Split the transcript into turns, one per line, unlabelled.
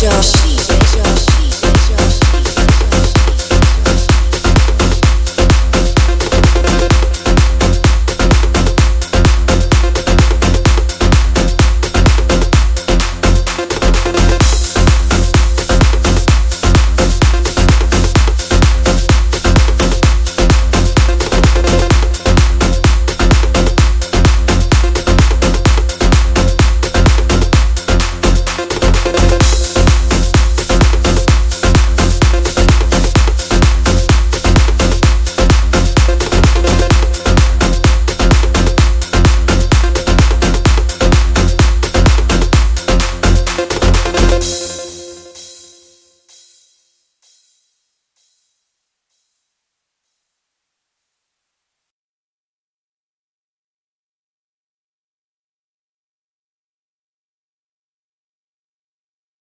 Josh.